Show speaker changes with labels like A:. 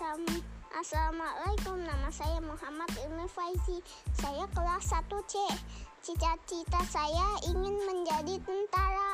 A: Assalamualaikum. Assalamualaikum, nama saya Muhammad Ilmi Faizi. Saya kelas 1C. Cita-cita saya ingin menjadi tentara.